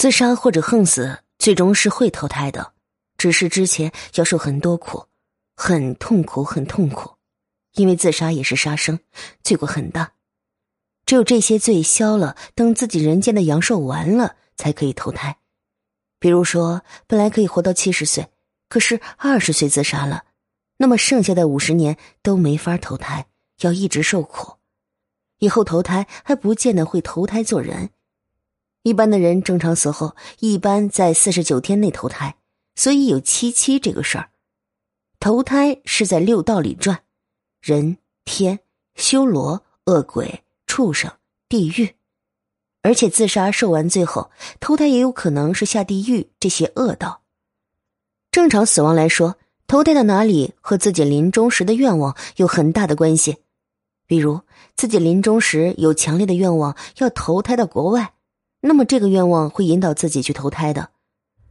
自杀或者横死，最终是会投胎的，只是之前要受很多苦，很痛苦，很痛苦。因为自杀也是杀生，罪过很大。只有这些罪消了，等自己人间的阳寿完了，才可以投胎。比如说，本来可以活到七十岁，可是二十岁自杀了，那么剩下的五十年都没法投胎，要一直受苦。以后投胎还不见得会投胎做人。一般的人正常死后，一般在四十九天内投胎，所以有七七这个事儿。投胎是在六道里转，人、天、修罗、恶鬼、畜生、地狱，而且自杀受完罪后，投胎也有可能是下地狱这些恶道。正常死亡来说，投胎到哪里和自己临终时的愿望有很大的关系。比如自己临终时有强烈的愿望要投胎到国外。那么这个愿望会引导自己去投胎的，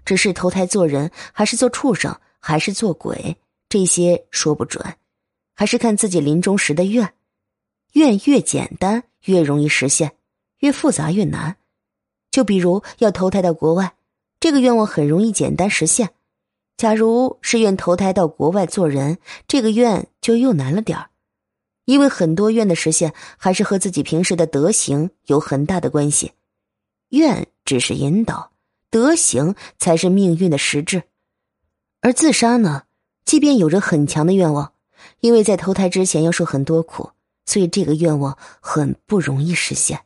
只是投胎做人还是做畜生还是做鬼，这些说不准，还是看自己临终时的愿。愿越简单越容易实现，越复杂越难。就比如要投胎到国外，这个愿望很容易简单实现。假如是愿投胎到国外做人，这个愿就又难了点儿，因为很多愿的实现还是和自己平时的德行有很大的关系。愿只是引导，德行才是命运的实质。而自杀呢，即便有着很强的愿望，因为在投胎之前要受很多苦，所以这个愿望很不容易实现。